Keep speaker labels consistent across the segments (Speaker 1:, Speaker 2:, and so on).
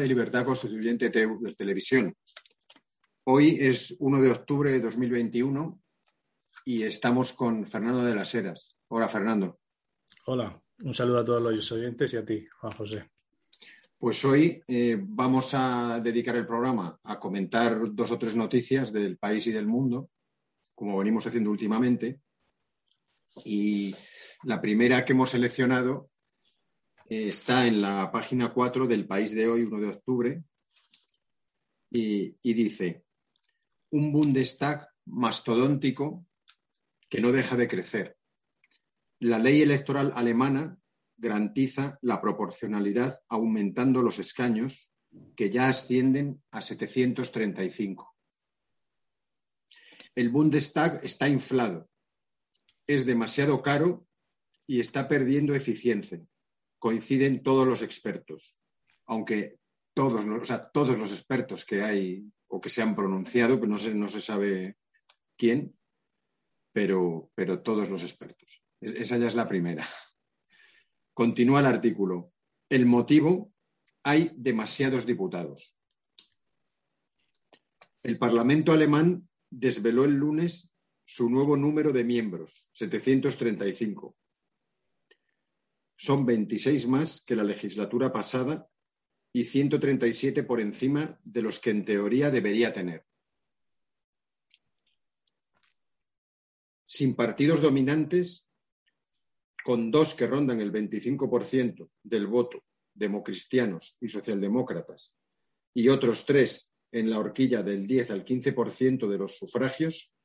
Speaker 1: de Libertad Constituyente de Televisión. Hoy es 1 de octubre de 2021 y estamos con Fernando de las Heras. Hola, Fernando.
Speaker 2: Hola, un saludo a todos los oyentes y a ti, Juan José.
Speaker 1: Pues hoy eh, vamos a dedicar el programa a comentar dos o tres noticias del país y del mundo, como venimos haciendo últimamente. Y la primera que hemos seleccionado está en la página 4 del País de hoy, 1 de octubre, y, y dice, un Bundestag mastodóntico que no deja de crecer. La ley electoral alemana garantiza la proporcionalidad aumentando los escaños que ya ascienden a 735. El Bundestag está inflado, es demasiado caro y está perdiendo eficiencia coinciden todos los expertos, aunque todos, o sea, todos los expertos que hay o que se han pronunciado, que no se, no se sabe quién, pero, pero todos los expertos. Esa ya es la primera. Continúa el artículo. El motivo, hay demasiados diputados. El Parlamento alemán desveló el lunes su nuevo número de miembros, 735 son 26 más que la legislatura pasada y 137 por encima de los que en teoría debería tener. Sin partidos dominantes, con dos que rondan el 25% del voto, democristianos y socialdemócratas, y otros tres en la horquilla del 10 al 15% de los sufragios,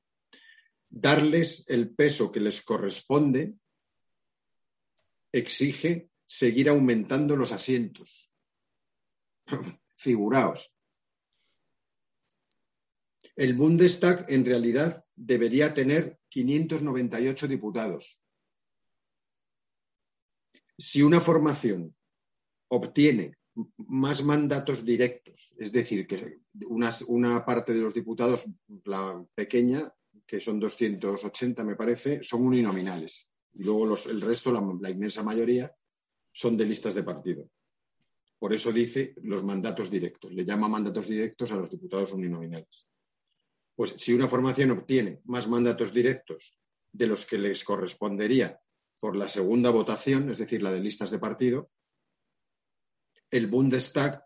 Speaker 1: darles el peso que les corresponde exige seguir aumentando los asientos. Figuraos. El Bundestag en realidad debería tener 598 diputados. Si una formación obtiene más mandatos directos, es decir, que una, parte de los diputados, la pequeña, que son 280 me parece, son uninominales. Y luego el resto, la, la inmensa mayoría, son de listas de partido. Por eso dice los mandatos directos. Le llama mandatos directos a los diputados uninominales. Pues si una formación obtiene más mandatos directos de los que les correspondería por la segunda votación, es decir, la de listas de partido, el Bundestag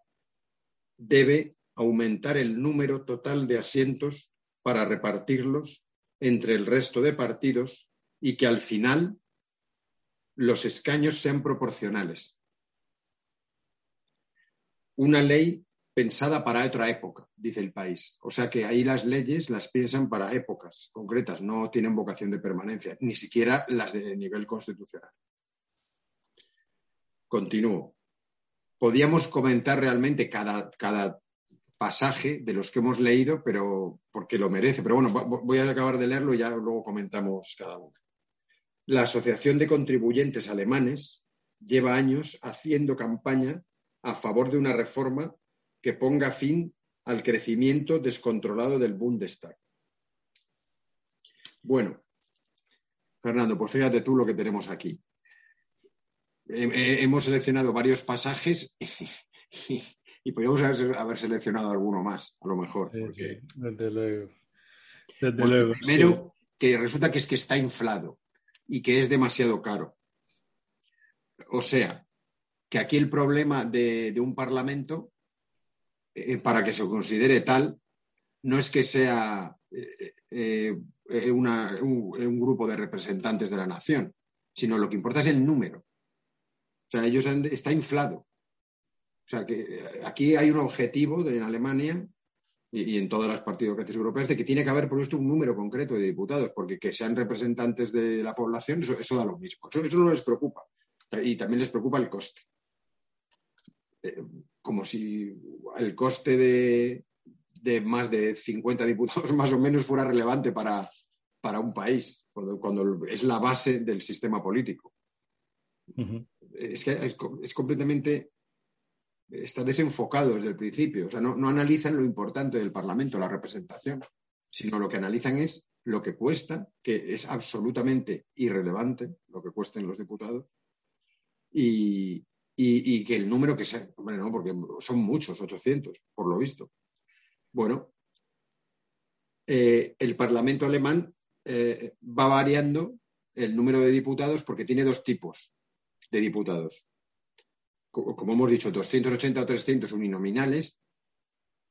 Speaker 1: debe aumentar el número total de asientos para repartirlos entre el resto de partidos y que al final los escaños sean proporcionales. Una ley pensada para otra época, dice el país. O sea que ahí las leyes las piensan para épocas concretas, no tienen vocación de permanencia, ni siquiera las de nivel constitucional. Continúo. Podíamos comentar realmente cada, cada pasaje de los que hemos leído, pero porque lo merece. Pero bueno, voy a acabar de leerlo y ya luego comentamos cada uno. La Asociación de Contribuyentes Alemanes lleva años haciendo campaña a favor de una reforma que ponga fin al crecimiento descontrolado del Bundestag. Bueno, Fernando, pues fíjate tú lo que tenemos aquí. Hemos seleccionado varios pasajes y, podríamos haber, seleccionado alguno más, a lo mejor.
Speaker 2: desde luego.
Speaker 1: primero, que resulta que es que está inflado y que es demasiado caro. O sea, que aquí el problema de, un Parlamento, eh, para que se considere tal, no es que sea eh, eh, un, grupo de representantes de la nación, sino lo que importa es el número. O sea, ellos está inflado. O sea, que aquí hay un objetivo en Alemania y, en todas las partidocracias europeas de que tiene que haber por esto un número concreto de diputados, porque que sean representantes de la población, eso, da lo mismo. Eso, no les preocupa. Y también les preocupa el coste. como si el coste de, de más de 50 diputados más o menos fuera relevante para, para un país, cuando, es la base del sistema político. Es que es, completamente, está desenfocado desde el principio, o sea, no, analizan lo importante del Parlamento, la representación, sino lo que analizan es lo que cuesta, que es absolutamente irrelevante lo que cuesten los diputados, y, y, que el número que sea, bueno, no, porque son muchos, 800, por lo visto. Bueno, eh, el Parlamento alemán eh, va variando el número de diputados porque tiene dos tipos de diputados. Como hemos dicho, 280 o 300 uninominales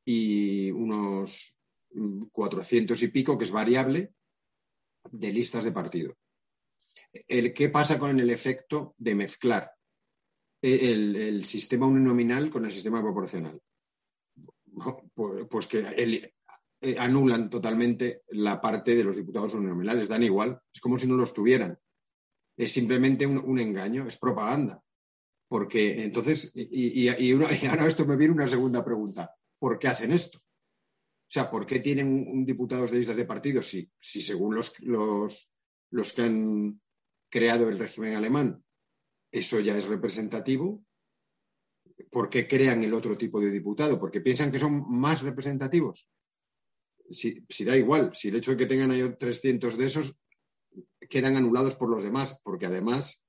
Speaker 1: y unos 400 y pico, que es variable, de listas de partido. ¿Qué pasa con el efecto de mezclar el, el sistema uninominal con el sistema proporcional? Pues, pues, que eh, anulan totalmente la parte de los diputados uninominales, dan igual, es como si no los tuvieran. Es simplemente un, engaño, es propaganda. Porque entonces, y, ahora esto me viene una segunda pregunta, ¿por qué hacen esto? O sea, ¿por qué tienen un, diputados de listas de partidos si, si según los, los, los que han creado el régimen alemán, eso ya es representativo? ¿por qué crean el otro tipo de diputado? Porque piensan que son más representativos. Si, da igual, si el hecho de que tengan ahí 300 de esos quedan anulados por los demás, porque además,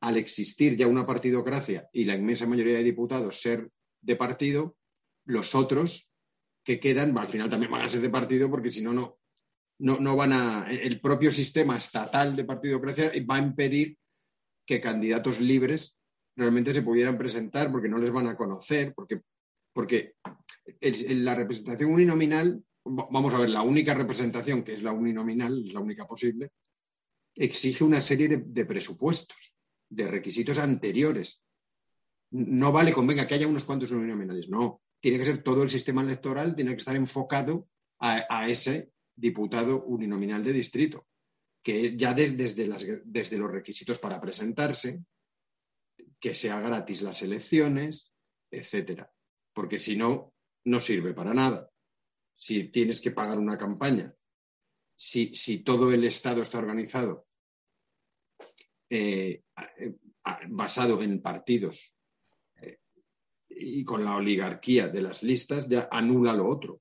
Speaker 1: al existir ya una partidocracia y la inmensa mayoría de diputados ser de partido, los otros que quedan al final también van a ser de partido porque si no, no, no van a. El propio sistema estatal de partidocracia va a impedir que candidatos libres realmente se pudieran presentar porque no les van a conocer, porque, porque la representación uninominal, vamos a ver, la única representación que es la uninominal, es la única posible, exige una serie de, presupuestos, de requisitos anteriores. No vale con venga que haya unos cuantos uninominales, no. Tiene que ser todo el sistema electoral, tiene que estar enfocado a, ese diputado uninominal de distrito, que ya desde, desde los requisitos para presentarse, que sea gratis las elecciones, etcétera. Porque si no, no sirve para nada. Si tienes que pagar una campaña, si, si todo el Estado está organizado eh, basado en partidos eh, y con la oligarquía de las listas, ya anula lo otro.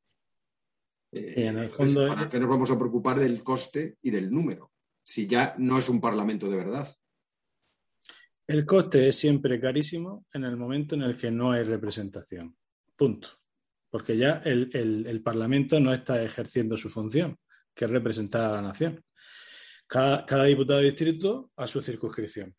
Speaker 1: Eh, ¿Para qué nos vamos a preocupar del coste y del número? Si ya no es un parlamento de verdad.
Speaker 2: El coste es siempre carísimo en el momento en el que no hay representación. Punto. Porque ya el, Parlamento no está ejerciendo su función, que es representar a la nación. Cada, diputado de distrito a su circunscripción.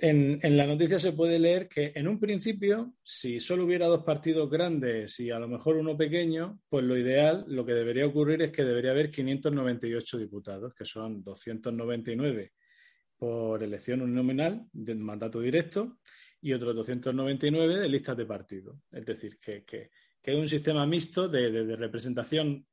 Speaker 2: En, la noticia se puede leer que en un principio, si solo hubiera dos partidos grandes y a lo mejor uno pequeño, pues lo ideal, lo que debería ocurrir es que debería haber 598 diputados, que son 299 por elección uninominal de mandato directo y otros 299 de listas de partido. Es decir, que, es un sistema mixto de, representación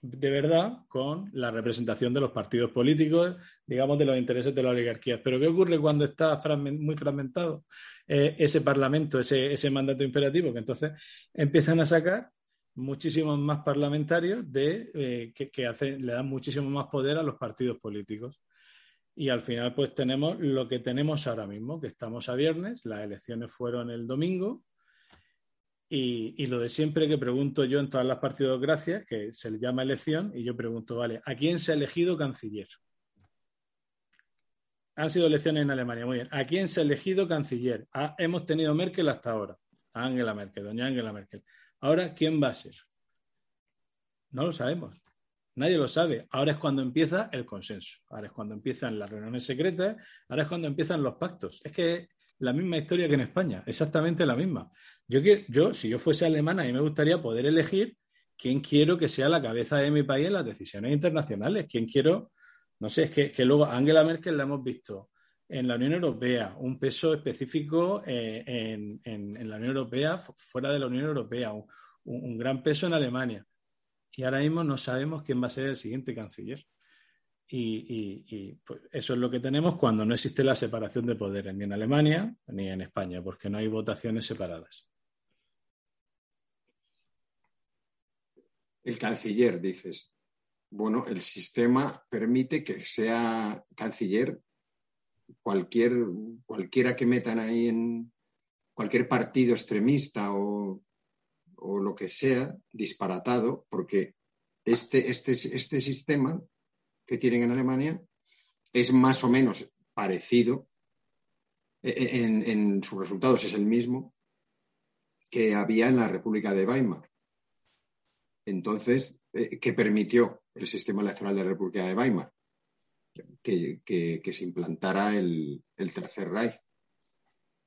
Speaker 2: de verdad con la representación de los partidos políticos, digamos, de los intereses de la oligarquía. Pero ¿qué ocurre cuando está muy fragmentado eh, ese parlamento, ese, ese mandato imperativo? Que entonces empiezan a sacar muchísimos más parlamentarios de, eh, que, que le dan muchísimo más poder a los partidos políticos. Y al final, pues tenemos lo que tenemos ahora mismo, que estamos a viernes, las elecciones fueron el domingo. Y, lo de siempre que pregunto yo en todas las partidocracias, que se le llama elección, y yo pregunto, vale, ¿a quién se ha elegido canciller? Han sido elecciones en Alemania, muy bien. ¿A quién se ha elegido canciller? Ah, hemos tenido Merkel hasta ahora. Angela Merkel, doña Angela Merkel. Ahora, ¿quién va a ser? No lo sabemos. Nadie lo sabe. Ahora es cuando empieza el consenso. Ahora es cuando empiezan las reuniones secretas. Ahora es cuando empiezan los pactos. Es que la misma historia que en España, exactamente la misma. Yo, yo si yo fuese alemana, y me gustaría poder elegir quién quiero que sea la cabeza de mi país en las decisiones internacionales, quién quiero, no sé, es que, que luego Angela Merkel la hemos visto en la Unión Europea, un peso específico eh, en, la Unión Europea, fuera de la Unión Europea, un, gran peso en Alemania. Y ahora mismo no sabemos quién va a ser el siguiente canciller. Y, pues, eso es lo que tenemos cuando no existe la separación de poderes, ni en Alemania ni en España, porque no hay votaciones separadas.
Speaker 1: El canciller, dices. Bueno, el sistema permite que sea canciller cualquier, cualquiera que metan ahí en cualquier partido extremista o, lo que sea, disparatado, porque este, este, este sistema que tienen en Alemania es más o menos parecido, e, e, en, en, sus resultados es el mismo que había en la República de Weimar. Entonces, eh, ¿qué permitió el sistema electoral de la República de Weimar? que, se implantara el, Tercer Reich,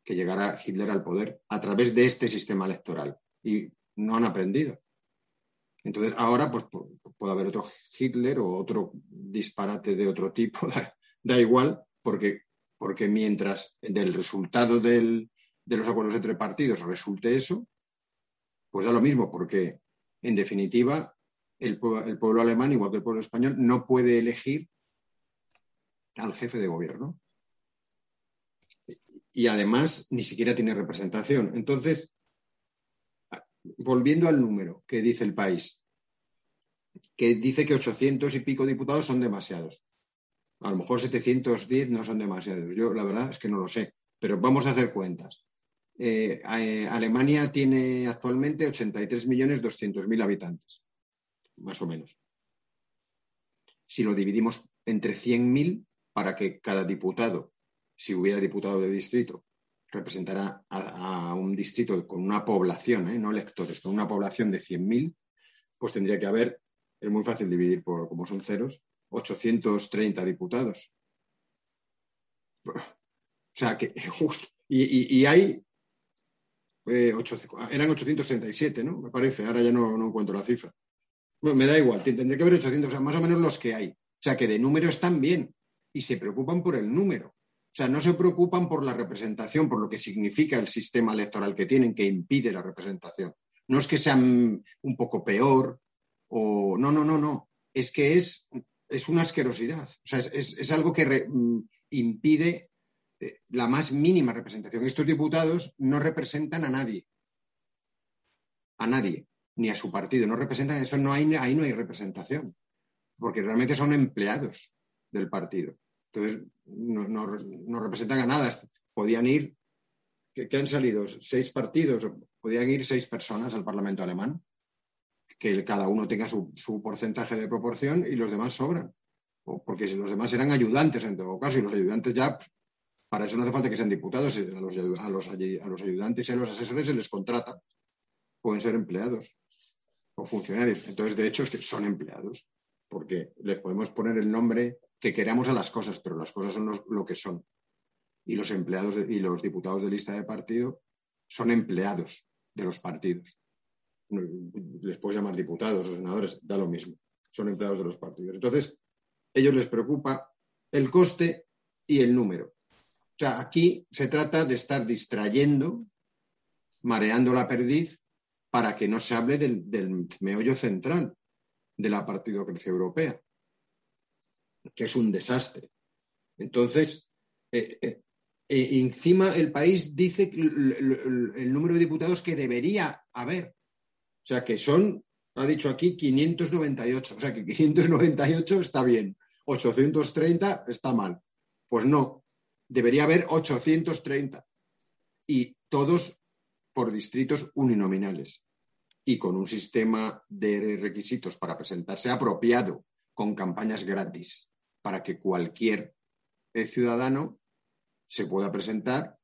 Speaker 1: que llegara Hitler al poder a través de este sistema electoral. Y no han aprendido. Entonces, ahora pues, puede haber otro Hitler o otro disparate de otro tipo, da, igual, porque, porque mientras del resultado de los acuerdos entre partidos resulte eso, pues da lo mismo, porque en definitiva el, pueblo alemán, igual que el pueblo español, no puede elegir al jefe de gobierno. Y además ni siquiera tiene representación. Entonces, volviendo al número que dice el país, que dice que 800 y pico diputados son demasiados. A lo mejor 710 no son demasiados. Yo la verdad es que no lo sé, pero vamos a hacer cuentas. Eh, eh, Alemania tiene actualmente 83.200.000 habitantes, más o menos. Si lo dividimos entre 100.000, para que cada diputado, si hubiera diputado de distrito, representara a, un distrito con una población, ¿eh? no electores, con una población de 100.000, pues tendría que haber, es muy fácil dividir por, como son ceros, 830 diputados. O sea, que justo. Y, hay. Eh, eran 837, ¿no? Me parece, ahora ya no, encuentro la cifra. me da igual, tendría que haber 800, o sea, más o menos los que hay. O sea, que de número están bien y se preocupan por el número. O sea, no se preocupan por la representación, por lo que significa el sistema electoral que tienen, que impide la representación. No es que sean un poco peor o no, no, no, no. Es que es, es una asquerosidad. O sea, es, algo que mm, impide la más mínima representación. Estos diputados no representan a nadie. A nadie, ni a su partido. No representan, eso no hay, ahí no hay representación. Porque realmente son empleados del partido. Entonces, no, representan a nada. Podían ir, que, han salido seis partidos, podían ir seis personas al Parlamento alemán, que cada uno tenga su, porcentaje de proporción y los demás sobran. porque los demás eran ayudantes en todo caso, y los ayudantes ya, para eso no hace falta que sean diputados, a los, a los, a los ayudantes y a los asesores se les contrata. Pueden ser empleados o funcionarios. Entonces, de hecho, es que son empleados porque les podemos poner el nombre que queramos a las cosas, pero las cosas son lo, que son. Y los empleados y los diputados de lista de partido son empleados de los partidos. Les puedes llamar diputados o senadores, da lo mismo. Son empleados de los partidos. Entonces, ellos les preocupa el coste y el número. O sea, aquí se trata de estar distrayendo, mareando la perdiz para que no se hable del, meollo central, de la partidocracia europea, que es un desastre. Entonces, eh, eh, eh, encima el país dice el, número de diputados que debería haber. O sea, que son, ha dicho aquí, 598. O sea, que 598 está bien, 830 está mal. Pues no, debería haber 830. Y todos por distritos uninominales y con un sistema de requisitos para presentarse apropiado, con campañas gratis, para que cualquier eh, ciudadano se pueda presentar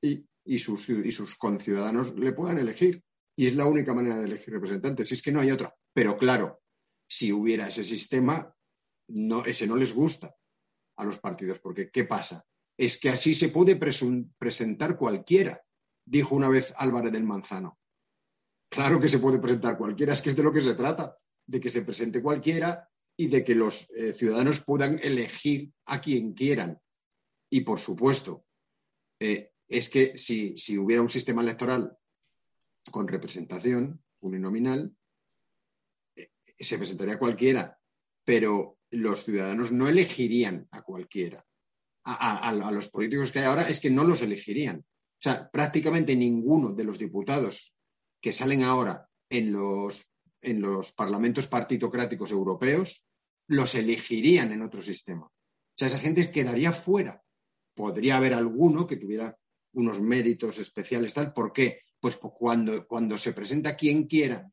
Speaker 1: y, sus, conciudadanos le puedan elegir. Y es la única manera de elegir representantes, si es que no hay otra. Pero claro, si hubiera ese sistema, ese no les gusta a los partidos, porque ¿qué pasa? Es que así se puede presentar cualquiera, dijo una vez Álvarez del Manzano Claro que se puede presentar cualquiera, es que es de lo que se trata, de que se presente cualquiera y de que los eh, ciudadanos puedan elegir a quien quieran. Y por supuesto, eh, es que si, hubiera un sistema electoral con representación uninominal, eh, se presentaría cualquiera, pero los ciudadanos no elegirían a cualquiera. A, los políticos que hay ahora es que no los elegirían. O sea, prácticamente ninguno de los diputados que salen ahora en los, en los parlamentos partitocráticos europeos los elegirían en otro sistema. O sea, esa gente quedaría fuera. Podría haber alguno que tuviera unos méritos especiales, tal. ¿Por qué? Pues cuando, cuando se presenta quien quiera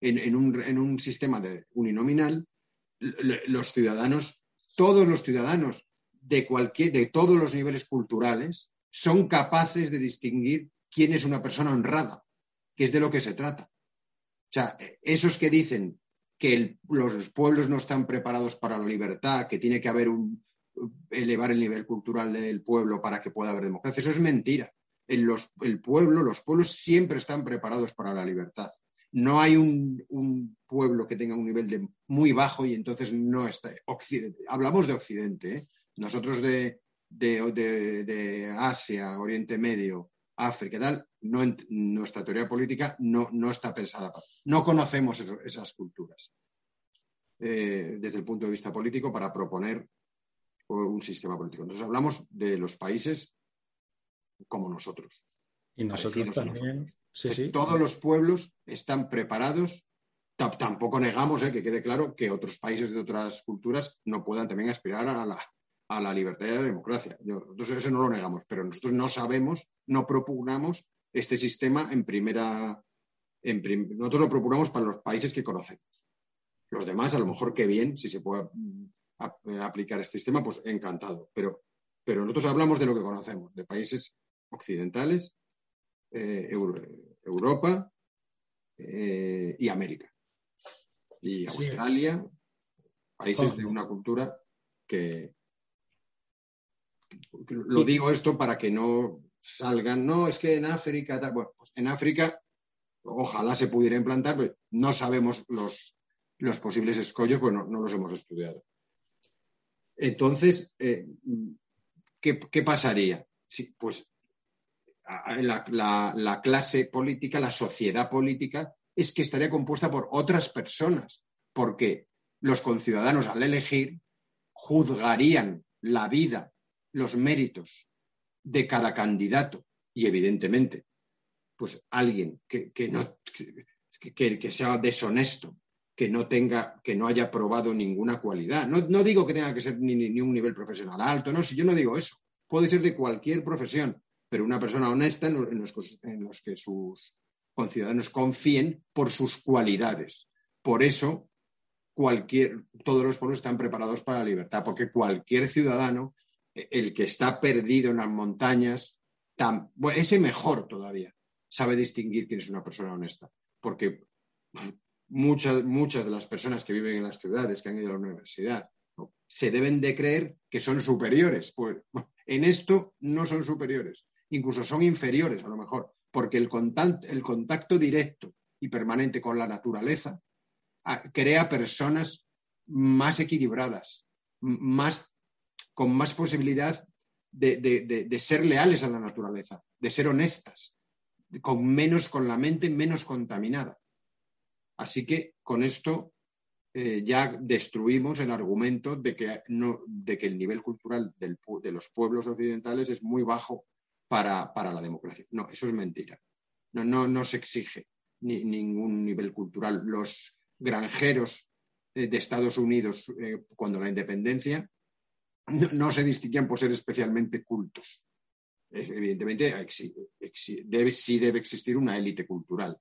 Speaker 1: en, en, un, en un, sistema de uninominal, los ciudadanos, todos los ciudadanos de, cualquier, de todos los niveles culturales, son capaces de distinguir quién es una persona honrada, que es de lo que se trata. O sea, esos que dicen que los pueblos no están preparados para la libertad, que tiene que haber un elevar el nivel cultural del pueblo para que pueda haber democracia. Eso es mentira. En los, el pueblo, los pueblos siempre están preparados para la libertad. No hay un, pueblo que tenga un nivel de muy bajo y entonces no está. Occidente, hablamos de Occidente. ¿eh? Nosotros de, de, de, de, Asia, Oriente Medio, África, tal, no, nuestra teoría política no, no está pensada. Para, no conocemos eso, esas culturas eh, desde el punto de vista político para proponer un sistema político. Entonces hablamos de los países como nosotros.
Speaker 2: Y nosotros también. Sí, sí.
Speaker 1: Todos los pueblos están preparados. Tampoco negamos, eh, que quede claro, que otros países de otras culturas no puedan también aspirar a la, a la libertad y a la democracia. Nosotros eso no lo negamos, pero nosotros no sabemos, no propugnamos este sistema en primera. En nosotros lo propugnamos para los países que conocemos. Los demás, a lo mejor qué bien, si se puede aplicar este sistema, pues encantado. Pero, pero nosotros hablamos de lo que conocemos, de países occidentales, eh, Europa eh, y América. Y Australia, países de una cultura que, lo digo esto para que no salgan, no, es que en África, bueno, pues en África ojalá se pudiera implantar, pero no sabemos los, los posibles escollos, bueno, no los hemos estudiado. Entonces, eh, ¿qué, ¿qué, pasaría? Sí, pues la, la, la, clase política, la sociedad política, es que estaría compuesta por otras personas, porque los conciudadanos al elegir juzgarían la vida los méritos de cada candidato y evidentemente, pues alguien que, que no, que, que, sea deshonesto, que no tenga, que no haya probado ninguna cualidad. No, no digo que tenga que ser ni, ni, un nivel profesional alto, no, si yo no digo eso. Puede ser de cualquier profesión, pero una persona honesta en en los, en los que sus conciudadanos confíen por sus cualidades. Por eso, cualquier, todos los pueblos están preparados para la libertad, porque cualquier ciudadano el que está perdido en las montañas, ese mejor todavía sabe distinguir quién es una persona honesta, porque muchas, muchas de las personas que viven en las ciudades, que han ido a la universidad, se deben de creer que son superiores. Pues en esto no son superiores, incluso son inferiores a lo mejor, porque el contacto, el contacto directo y permanente con la naturaleza ah, crea personas más equilibradas, más con más posibilidad de, ser leales a la naturaleza, de ser honestas, con menos, con la mente menos contaminada. Así que con esto eh, ya destruimos el argumento de que, el nivel cultural de los pueblos occidentales es muy bajo para, la democracia. No, eso es mentira. No, no, se exige ni, ningún nivel cultural. Los granjeros de Estados Unidos, eh, cuando la independencia, no, se distinguían por ser especialmente cultos. Evidentemente, debe, sí debe existir una élite cultural,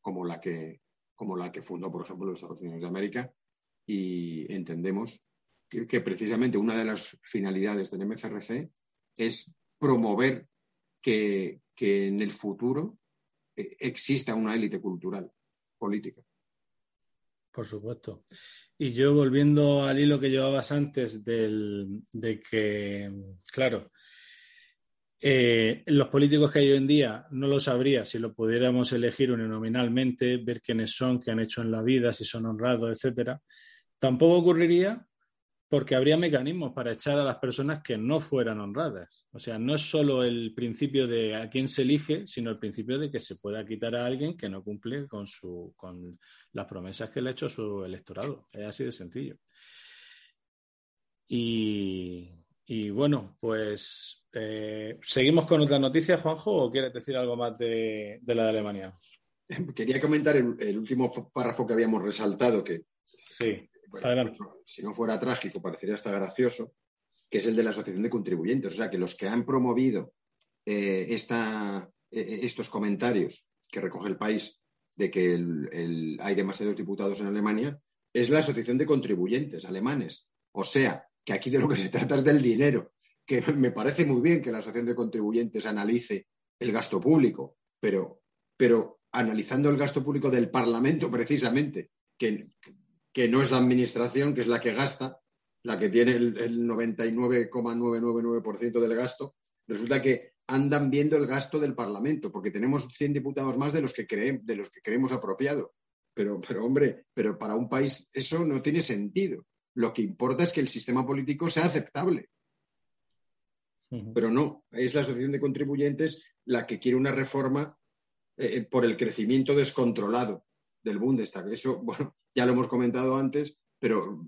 Speaker 1: como la, que, como la que fundó, por ejemplo, los Estados Unidos de América, y entendemos que, que precisamente una de las finalidades del MCRC es promover que, que en el futuro eh, exista una élite cultural política.
Speaker 2: Por supuesto. Y yo volviendo al hilo que llevabas antes del, de que, claro, Eh, los políticos que hay hoy en día no lo sabría si lo pudiéramos elegir uninominalmente, ver quiénes son, qué han hecho en la vida, si son honrados, etcétera. Tampoco ocurriría porque habría mecanismos para echar a las personas que no fueran honradas. O sea, no es solo el principio de a quién se elige, sino el principio de que se pueda quitar a alguien que no cumple con, su, con las promesas que le ha hecho su electorado. Es así de sencillo. Y, bueno, pues eh, seguimos con otra noticia, Juanjo, o quieres decir algo más de, la de Alemania?
Speaker 1: Quería comentar el, último párrafo que habíamos resaltado, que
Speaker 2: sí,
Speaker 1: si no fuera trágico, parecería hasta gracioso, que es el de la Asociación de Contribuyentes. O sea, que los que han promovido eh, esta, eh, estos comentarios que recoge el país de que hay demasiados diputados en Alemania, es la Asociación de Contribuyentes alemanes. O sea, que aquí de lo que se trata es del dinero, que me parece muy bien que la Asociación de Contribuyentes analice el gasto público, pero, pero analizando el gasto público del Parlamento precisamente, que, que no es la Administración, que es la que gasta, la que tiene el, 99,999% del gasto, resulta que andan viendo el gasto del Parlamento, porque tenemos 100 diputados más de los que, de los que creemos apropiado. Pero, pero, hombre, pero para un país eso no tiene sentido. Lo que importa es que el sistema político sea aceptable. Pero no, es la Asociación de Contribuyentes la que quiere una reforma eh, por el crecimiento descontrolado del Bundestag. Eso, bueno, ya lo hemos comentado antes, pero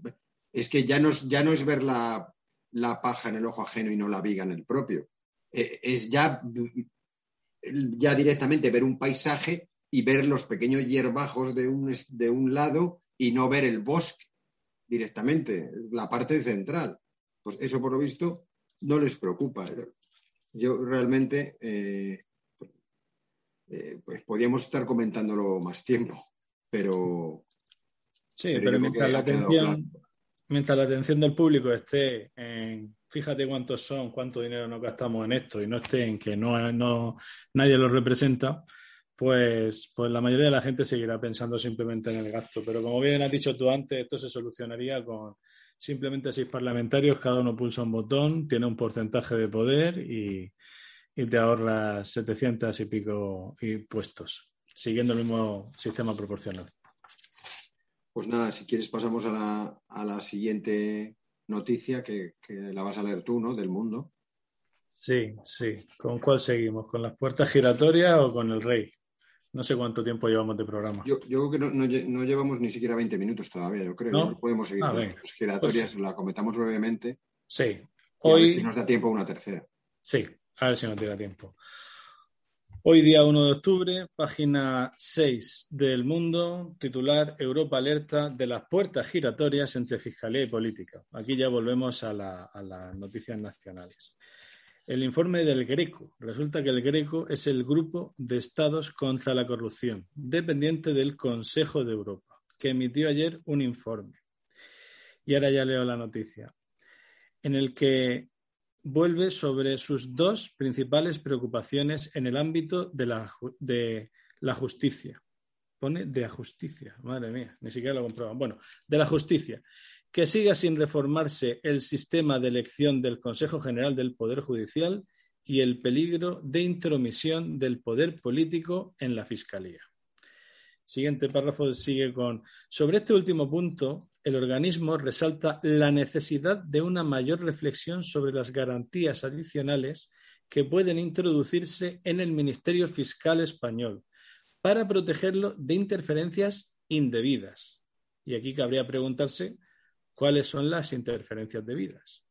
Speaker 1: es que ya no, ya no es ver la, paja en el ojo ajeno y no la viga en el propio. Eh, es ya, ya directamente ver un paisaje y ver los pequeños hierbajos de un, de un lado y no ver el bosque directamente, la parte central. Pues eso, por lo visto, no les preocupa. Yo realmente, eh, eh, pues podíamos estar comentándolo más tiempo, pero...
Speaker 2: Sí, pero, mientras, la atención, mientras la atención del público esté en, fíjate cuántos son, cuánto dinero nos gastamos en esto y no esté en que no, no nadie lo representa, pues, pues la mayoría de la gente seguirá pensando simplemente en el gasto. Pero como bien has dicho tú antes, esto se solucionaría con simplemente seis parlamentarios, cada uno pulsa un botón, tiene un porcentaje de poder y, te ahorras 700 y pico puestos, siguiendo el mismo sistema proporcional.
Speaker 1: Pues nada, si quieres pasamos a la, a la siguiente noticia que, que la vas a leer tú, ¿no? Del mundo.
Speaker 2: Sí, sí. ¿Con cuál seguimos? ¿Con las puertas giratorias o con el rey? No sé cuánto tiempo llevamos de programa.
Speaker 1: Yo, creo que no, llevamos ni siquiera 20 minutos todavía, yo creo. ¿No? Podemos seguir ah, con las giratorias, pues la comentamos brevemente.
Speaker 2: Sí.
Speaker 1: Hoy... A ver si nos da tiempo una tercera.
Speaker 2: Sí, a ver si nos da tiempo. Hoy día 1 de octubre, página 6 del Mundo, titular Europa alerta de las puertas giratorias entre fiscalía y política. Aquí ya volvemos a las noticias nacionales. El informe del Greco. Resulta que el Greco es el grupo de estados contra la corrupción, dependiente del Consejo de Europa, que emitió ayer un informe. Y ahora ya leo la noticia, en el que vuelve sobre sus dos principales preocupaciones en el ámbito de la, de la justicia. Pone de la justicia, madre mía, ni siquiera lo comprueban. Bueno, de la justicia que siga sin reformarse el sistema de elección del Consejo General del Poder Judicial y el peligro de intromisión del poder político en la Fiscalía. Siguiente párrafo sigue con, sobre este último punto, el organismo resalta la necesidad de una mayor reflexión sobre las garantías adicionales que pueden introducirse en el Ministerio Fiscal español para protegerlo de interferencias indebidas. Y aquí cabría preguntarse cuáles son las interferencias debidas.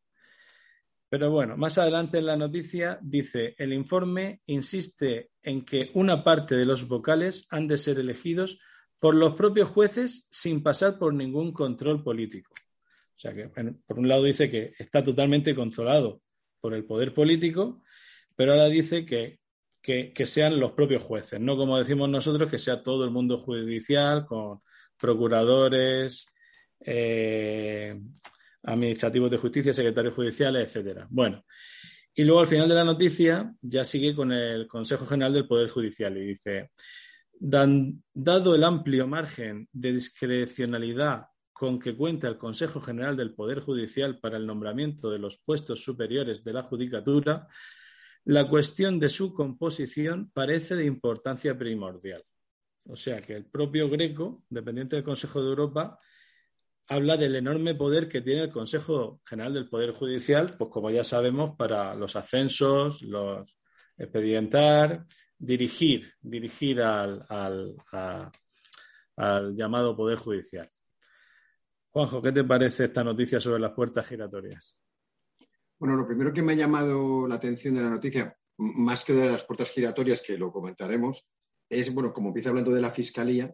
Speaker 2: Pero bueno, más adelante en la noticia dice, el informe insiste en que una parte de los vocales han de ser elegidos por los propios jueces sin pasar por ningún control político. O sea que, por un lado dice que está totalmente controlado por el poder político, pero ahora dice que, que sean los propios jueces, no como decimos nosotros, que sea todo el mundo judicial con procuradores, eh, administrativos de justicia, secretarios judiciales, etcétera. Bueno, y luego al final de la noticia ya sigue con el Consejo General del Poder Judicial y dice, dado el amplio margen de discrecionalidad con que cuenta el Consejo General del Poder Judicial para el nombramiento de los puestos superiores de la Judicatura, la cuestión de su composición parece de importancia primordial. O sea que el propio Greco, dependiente del Consejo de Europa, habla del enorme poder que tiene el Consejo General del Poder Judicial, pues como ya sabemos, para los ascensos, los expedientar, dirigir, dirigir al, al llamado Poder Judicial. Juanjo, ¿qué te parece esta noticia sobre las puertas giratorias?
Speaker 1: Bueno, lo primero que me ha llamado la atención de la noticia, más que de las puertas giratorias, que lo comentaremos, es, bueno, como empieza hablando de la Fiscalía,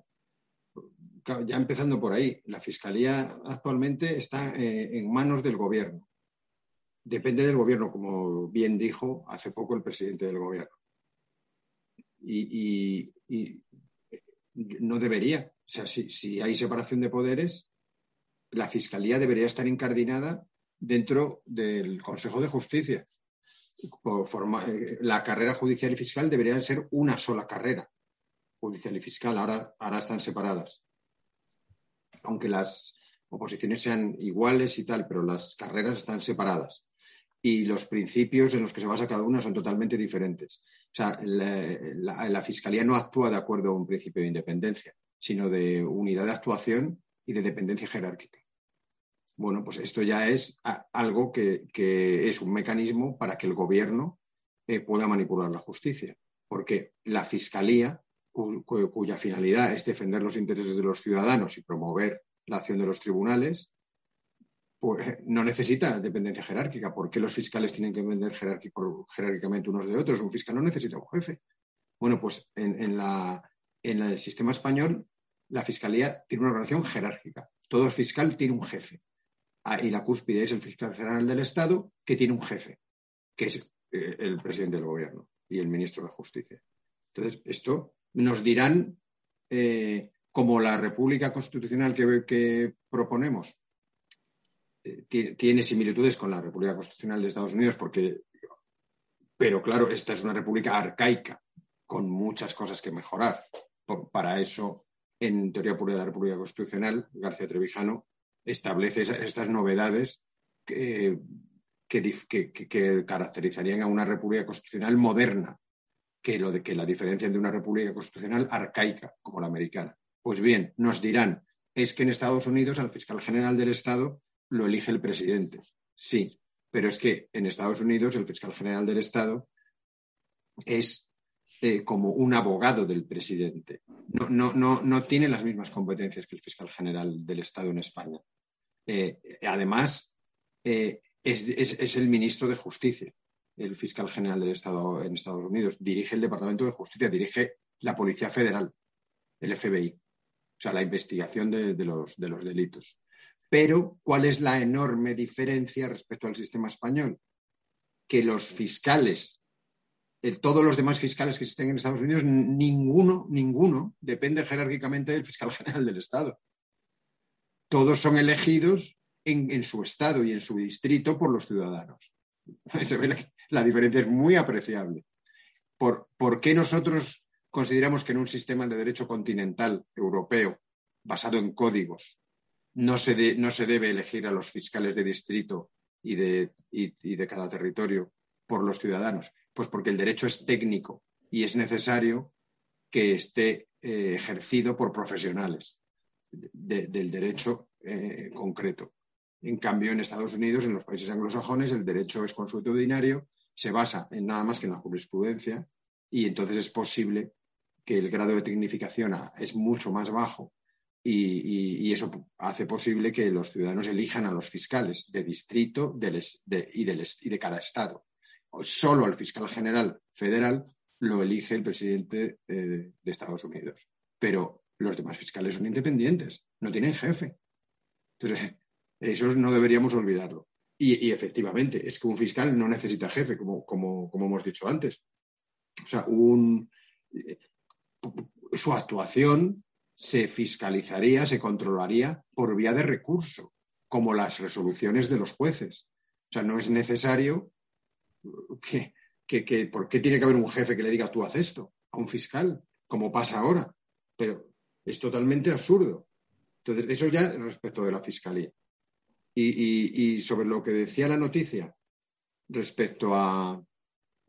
Speaker 1: ya empezando por ahí, la Fiscalía actualmente está eh, en manos del Gobierno. Depende del Gobierno, como bien dijo hace poco el presidente del Gobierno. Y, no debería. O sea, si, hay separación de poderes, la Fiscalía debería estar incardinada dentro del Consejo de Justicia. Eh, la carrera judicial y fiscal debería ser una sola carrera judicial y fiscal. Ahora están separadas aunque las oposiciones sean iguales y tal, pero las carreras están separadas y los principios en los que se basa cada una son totalmente diferentes. O sea, la, Fiscalía no actúa de acuerdo a un principio de independencia, sino de unidad de actuación y de dependencia jerárquica. Bueno, pues esto ya es algo que, es un mecanismo para que el gobierno eh, pueda manipular la justicia, porque la Fiscalía cuya finalidad es defender los intereses de los ciudadanos y promover la acción de los tribunales, pues no necesita dependencia jerárquica. ¿Por qué los fiscales tienen que vender jerárquicamente unos de otros? Un fiscal no necesita un jefe. Bueno, pues en, el sistema español la fiscalía tiene una relación jerárquica. Todo fiscal tiene un jefe. Ah, y la cúspide es el fiscal general del Estado, que tiene un jefe, que es eh, el presidente del gobierno y el ministro de Justicia. Entonces, esto nos dirán, eh, como la República Constitucional que, proponemos eh, tiene similitudes con la República Constitucional de Estados Unidos, porque, pero claro, esta es una república arcaica, con muchas cosas que mejorar. para eso, en teoría pura de la República Constitucional, García Trevijano establece estas novedades que, que, caracterizarían a una república constitucional moderna, que lo de que la diferencia de una república constitucional arcaica como la americana. Pues bien, nos dirán, es que en Estados Unidos al fiscal general del Estado lo elige el presidente. Sí, pero es que en Estados Unidos el fiscal general del Estado es eh, como un abogado del presidente. No, no, no, no, tiene las mismas competencias que el fiscal general del Estado en España. Eh, además, eh, es, el ministro de Justicia el fiscal general del Estado en Estados Unidos, dirige el Departamento de Justicia, dirige la Policía Federal, el FBI, o sea, la investigación de, los, de los delitos. Pero, ¿cuál es la enorme diferencia respecto al sistema español? Que los fiscales, todos los demás fiscales que existen en Estados Unidos, ninguno, ninguno depende jerárquicamente del fiscal general del Estado. Todos son elegidos en su estado y en su distrito por los ciudadanos. la diferencia es muy apreciable. ¿Por, qué nosotros consideramos que en un sistema de derecho continental europeo, basado en códigos, no se, no se debe elegir a los fiscales de distrito y de, de cada territorio por los ciudadanos? Pues porque el derecho es técnico y es necesario que esté eh, ejercido por profesionales del derecho eh, concreto. En cambio, en Estados Unidos, en los países anglosajones, el derecho es consuetudinario, se basa en nada más que en la jurisprudencia y entonces es posible que el grado de tecnificación es mucho más bajo y, eso hace posible que los ciudadanos elijan a los fiscales de distrito y, de cada estado. Solo al fiscal general federal lo elige el presidente de Estados Unidos. Pero los demás fiscales son independientes, no tienen jefe. Entonces, eso no deberíamos olvidarlo. Y, efectivamente, es que un fiscal no necesita jefe, como, hemos dicho antes. O sea, eh, su actuación se fiscalizaría, se controlaría por vía de recurso, como las resoluciones de los jueces. O sea, no es necesario que, que, ¿por qué tiene que haber un jefe que le diga tú haz esto a un fiscal, como pasa ahora? Pero es totalmente absurdo. Entonces, eso ya respecto de la fiscalía. Y, sobre lo que decía la noticia respecto a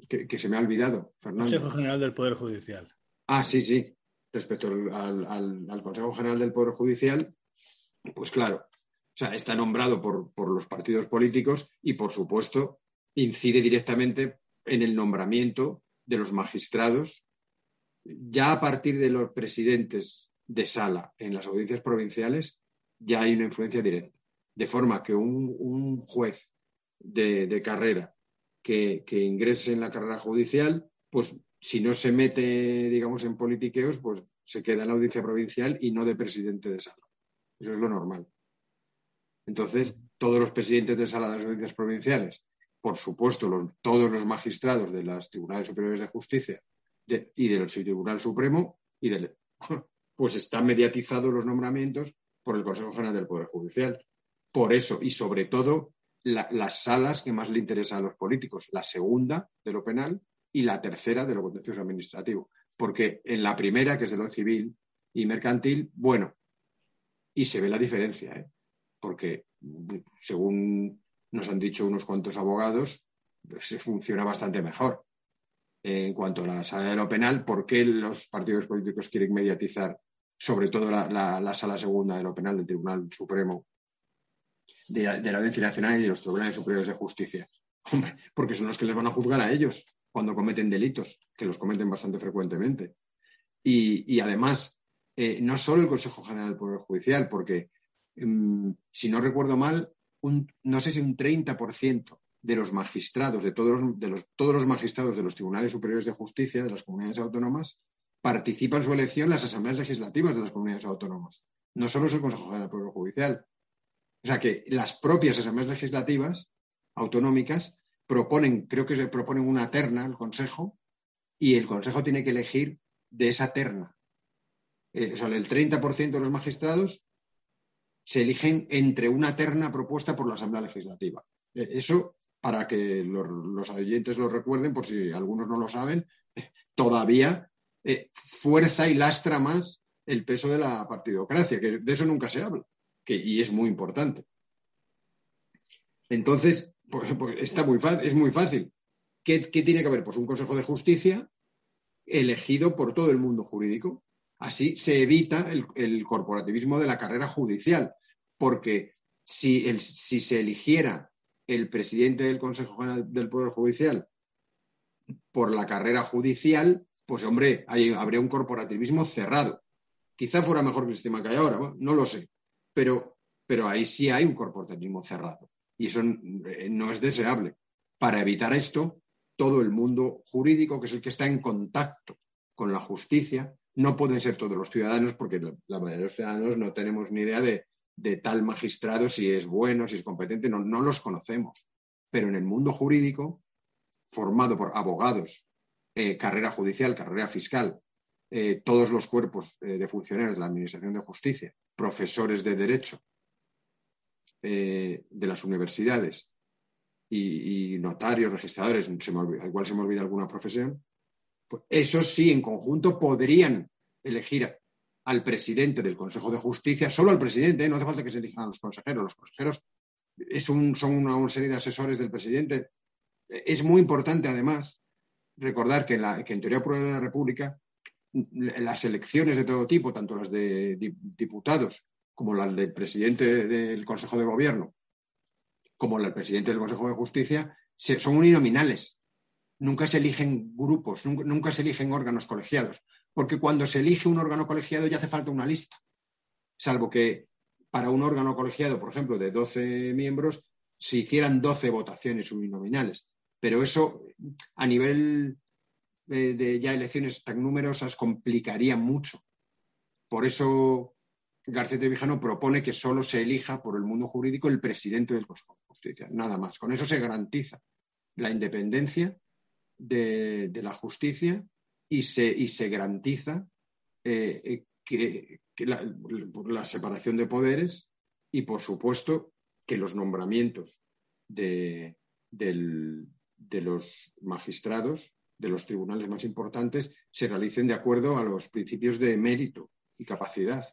Speaker 1: que, se me ha olvidado, Fernando.
Speaker 2: Consejo General del Poder Judicial.
Speaker 1: Ah, sí, sí. Respecto al, Consejo General del Poder Judicial, pues claro, o sea, está nombrado por, por los partidos políticos y, por supuesto, incide directamente en el nombramiento de los magistrados. Ya a partir de los presidentes de sala en las audiencias provinciales, ya hay una influencia directa. De forma que un, juez de, carrera que, ingrese en la carrera judicial, pues si no se mete, digamos, en politiqueos, pues se queda en la audiencia provincial y no de presidente de sala. Eso es lo normal. Entonces, todos los presidentes de sala de las audiencias provinciales, por supuesto, todos los magistrados de los tribunales superiores de justicia y del Tribunal Supremo, y del, pues están mediatizados los nombramientos por el Consejo General del Poder Judicial. Por eso, y sobre todo, las salas que más le interesan a los políticos, la segunda de lo penal y la tercera de lo contencioso administrativo. Porque en la primera, que es de lo civil y mercantil, bueno, y se ve la diferencia, ¿eh? porque según nos han dicho unos cuantos abogados, pues, se funciona bastante mejor. En cuanto a la sala de lo penal, ¿por qué los partidos políticos quieren mediatizar sobre todo la, sala segunda de lo penal del Tribunal Supremo de, la Audiencia Nacional y de los Tribunales Superiores de Justicia. porque son los que les van a juzgar a ellos cuando cometen delitos, que los cometen bastante frecuentemente. Y, además, eh, no solo el Consejo General del Poder Judicial, porque mm, si no recuerdo mal, no sé si un 30% de los magistrados, de todos de los, todos los magistrados de los tribunales superiores de justicia de las comunidades autónomas, participa en su elección las asambleas legislativas de las comunidades autónomas. No solo es el Consejo General del Poder Judicial. O sea que las propias asambleas legislativas autonómicas proponen, creo que se proponen una terna al Consejo y el Consejo tiene que elegir de esa terna. Eh, o sea, el 30% de los magistrados se eligen entre una terna propuesta por la Asamblea Legislativa. Eh, eso, para que los, oyentes lo recuerden, por si algunos no lo saben, todavía eh, fuerza y lastra más el peso de la partidocracia, que de eso nunca se habla, y es muy importante. Entonces, pues, está muy es muy fácil. ¿Qué, tiene que haber? Pues un Consejo de Justicia elegido por todo el mundo jurídico. Así se evita el, corporativismo de la carrera judicial, porque si, si se eligiera el presidente del Consejo General del Poder Judicial por la carrera judicial, pues hombre, habría un corporativismo cerrado. Quizá fuera mejor que el sistema que hay ahora, no lo sé, pero, pero ahí sí hay un corporativismo cerrado y eso eh, no es deseable. Para evitar esto, todo el mundo jurídico, que es el que está en contacto con la justicia, no pueden ser todos los ciudadanos, porque la, mayoría de los ciudadanos no tenemos ni idea de, tal magistrado, si es bueno, si es competente, no, los conocemos. Pero en el mundo jurídico, formado por abogados, eh, carrera judicial, carrera fiscal, eh, todos los cuerpos eh, de funcionarios de la Administración de Justicia, profesores de Derecho de las universidades y, notarios, registradores, se igual se me olvida alguna profesión, pues esos sí, en conjunto, podrían elegir al presidente del Consejo de Justicia, solo al presidente, no hace falta que se elijan a los consejeros. Los consejeros son una serie de asesores del presidente. Es muy importante, además, recordar que, en teoría pura de la República las elecciones de todo tipo, tanto las de diputados como las del presidente del Consejo de Gobierno, como las del presidente del Consejo de Justicia, son uninominales. Nunca se eligen grupos, nunca, se eligen órganos colegiados, porque cuando se elige un órgano colegiado ya hace falta una lista, salvo que para un órgano colegiado, por ejemplo, de 12 miembros, se hicieran 12 votaciones uninominales pero eso a nivel de, ya elecciones tan numerosas complicaría mucho. Por eso García Trevijano propone que solo se elija por el mundo jurídico el presidente del Consejo de Justicia, nada más. Con eso se garantiza la independencia de, la justicia y se, se garantiza eh, que, la, separación de poderes y, por supuesto, que los nombramientos del, de los magistrados de los tribunales más importantes se realicen de acuerdo a los principios de mérito y capacidad,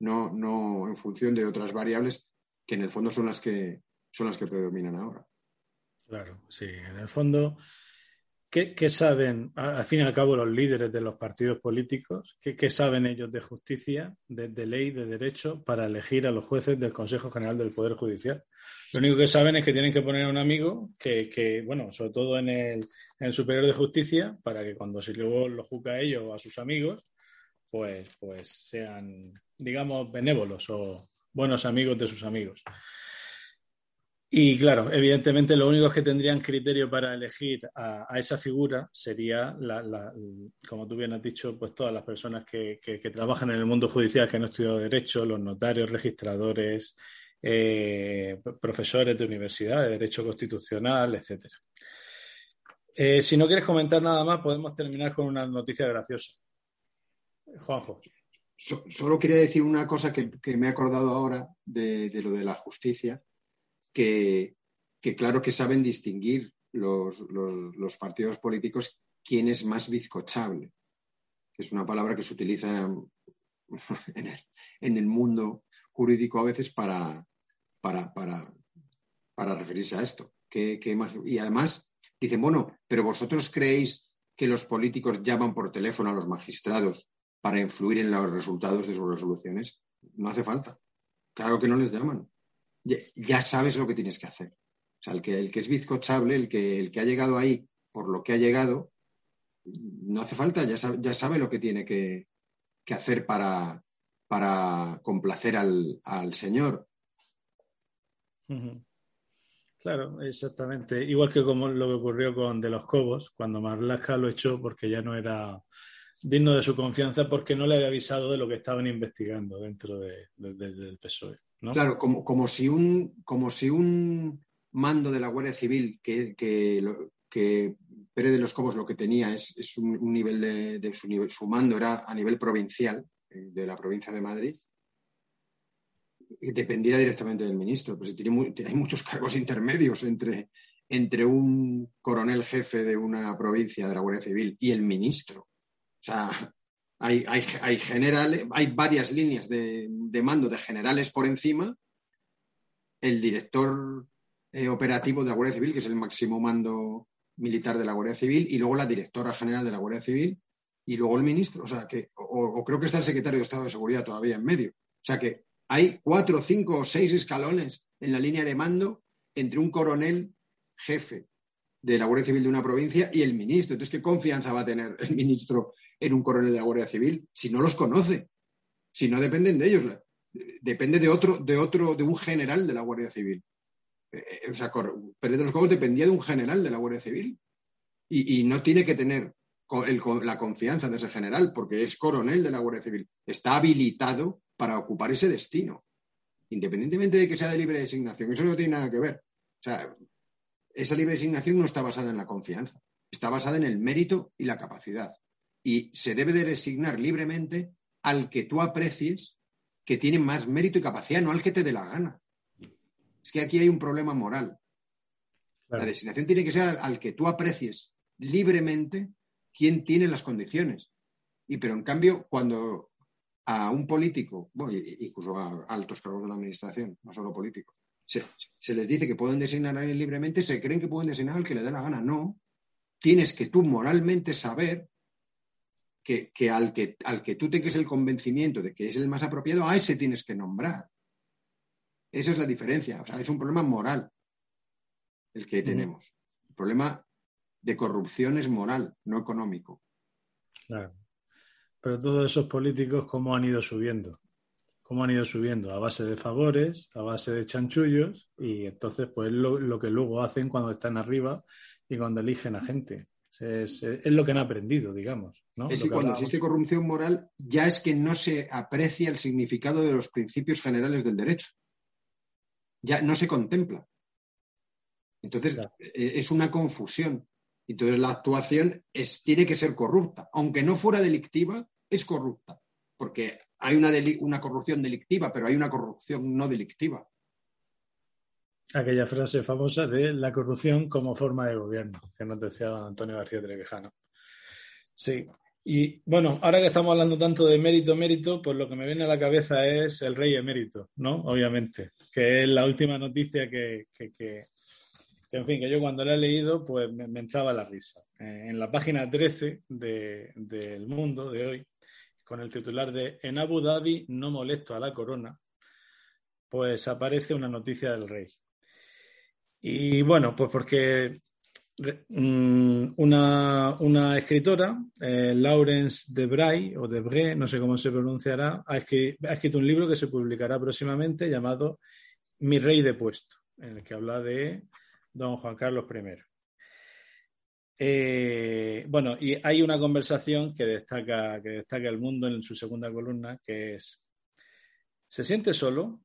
Speaker 1: no, no en función de otras variables que en el fondo son las que son las que predominan ahora.
Speaker 2: Claro, sí, en el fondo ¿Qué, saben, al fin y al cabo, los líderes de los partidos políticos? ¿Qué, saben ellos de justicia, de, ley, de derecho para elegir a los jueces del Consejo General del Poder Judicial? Lo único que saben es que tienen que poner a un amigo que, bueno, sobre todo en el, Superior de Justicia, para que cuando se luego lo juzga a ellos o a sus amigos, pues, pues sean, digamos, benévolos o buenos amigos de sus amigos. Y claro, evidentemente lo único que tendrían criterio para elegir a, esa figura sería, como tú bien has dicho, pues todas las personas que, trabajan en el mundo judicial, que han estudiado Derecho, los notarios, registradores, eh, profesores de universidad, de Derecho Constitucional, etcétera. Eh, si no quieres comentar nada más, podemos terminar con una noticia graciosa. Juanjo.
Speaker 1: solo quería decir una cosa que, me he acordado ahora de lo de la justicia que, claro que saben distinguir los, partidos políticos quién es más bizcochable, que es una palabra que se utiliza en el, mundo jurídico a veces para, referirse a esto. y además dicen, bueno, pero vosotros creéis que los políticos llaman por teléfono a los magistrados para influir en los resultados de sus resoluciones. No hace falta. Claro que no les llaman ya, sabes lo que tienes que hacer. O sea, el que, el que es bizcochable, el que, el que ha llegado ahí por lo que ha llegado, no hace falta, ya sabe, ya sabe lo que tiene que, hacer para, para complacer al, Señor.
Speaker 2: Claro, exactamente. Igual que como lo que ocurrió con De los Cobos, cuando Marlaska lo echó porque ya no era digno de su confianza porque no le había avisado de lo que estaban investigando dentro del PSOE.
Speaker 1: Claro, como, como, si un, como si un mando de la Guardia Civil que, que, Pérez de los Cobos lo que tenía es, un, nivel de, su, nivel, su mando era a nivel provincial eh, de la provincia de Madrid, dependiera directamente del ministro. Pues tiene hay muchos cargos intermedios entre, entre un coronel jefe de una provincia de la Guardia Civil y el ministro. O sea, hay, hay, generales, hay varias líneas de, mando de generales por encima. El director eh, operativo de la Guardia Civil, que es el máximo mando militar de la Guardia Civil, y luego la directora general de la Guardia Civil, y luego el ministro. O sea, que, o, creo que está el secretario de Estado de Seguridad todavía en medio. O sea, que hay cuatro, cinco o seis escalones en la línea de mando entre un coronel jefe de la Guardia Civil de una provincia y el ministro. Entonces, ¿qué confianza va a tener el ministro en un coronel de la Guardia Civil si no los conoce? Si no dependen de ellos. Depende de otro, de otro, de un general de la Guardia Civil. Eh, eh, o sea, Pérez Cobos dependía de un general de la Guardia Civil. Y, no tiene que tener la confianza de ese general porque es coronel de la Guardia Civil. Está habilitado para ocupar ese destino. Independientemente de que sea de libre designación. Eso no tiene nada que ver. O sea, esa libre designación no está basada en la confianza, está basada en el mérito y la capacidad. Y se debe de designar libremente al que tú aprecies que tiene más mérito y capacidad, no al que te dé la gana. Es que aquí hay un problema moral. La designación tiene que ser al, que tú aprecies libremente quién tiene las condiciones. Y pero en cambio, cuando a un político, bueno, incluso a altos cargos de la administración, no solo políticos, se, les dice que pueden designar a alguien libremente, se creen que pueden designar al que le dé la gana. No. Tienes que tú moralmente saber que, al que al que tú tengas el convencimiento de que es el más apropiado, a ese tienes que nombrar. Esa es la diferencia. O sea, es un problema moral el que tenemos. El problema de corrupción es moral, no económico.
Speaker 2: Claro. Pero todos esos políticos, ¿cómo han ido subiendo? Cómo han ido subiendo a base de favores, a base de chanchullos, y entonces, pues lo, que luego hacen cuando están arriba y cuando eligen a gente. Es, lo que han aprendido, digamos. ¿no?
Speaker 1: Es que cuando existe corrupción moral, ya es que no se aprecia el significado de los principios generales del derecho. Ya no se contempla. Entonces, e, es una confusión. Entonces, la actuación es, tiene que ser corrupta. Aunque no fuera delictiva, es corrupta. Porque hay una, una corrupción delictiva, pero hay una corrupción no delictiva.
Speaker 2: Aquella frase famosa de la corrupción como forma de gobierno, que nos decía Antonio García Trevijano. Sí. Y bueno, ahora que estamos hablando tanto de mérito, mérito, pues lo que me viene a la cabeza es el rey emérito, ¿no? Obviamente, que es la última noticia que, Que en fin, que yo cuando la he leído, pues me, me entraba la risa. Eh, en la página 13 de, del Mundo de hoy, con el titular de En Abu Dhabi no molesto a la corona, pues aparece una noticia del rey. Y bueno, pues porque mm, una, escritora, eh, Laurence Debray, o Debré, no sé cómo se pronunciará, ha escrito, ha escrito un libro que se publicará próximamente llamado Mi rey de puesto, en el que habla de don Juan Carlos I. Eh, bueno, y hay una conversación que destaca, que destaca el mundo en su segunda columna, que es, ¿se siente solo?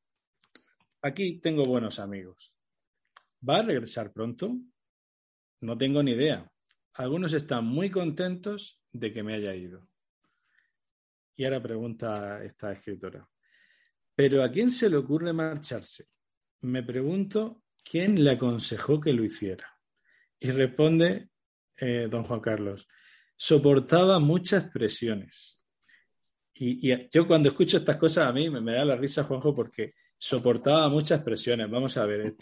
Speaker 2: Aquí tengo buenos amigos. ¿Va a regresar pronto? No tengo ni idea. Algunos están muy contentos de que me haya ido. Y ahora pregunta esta escritora, ¿pero a quién se le ocurre marcharse? Me pregunto quién le aconsejó que lo hiciera. Y responde eh, don Juan Carlos, soportaba muchas presiones. Y, yo cuando escucho estas cosas a mí me, da la risa, Juanjo, porque soportaba muchas presiones. Vamos a ver,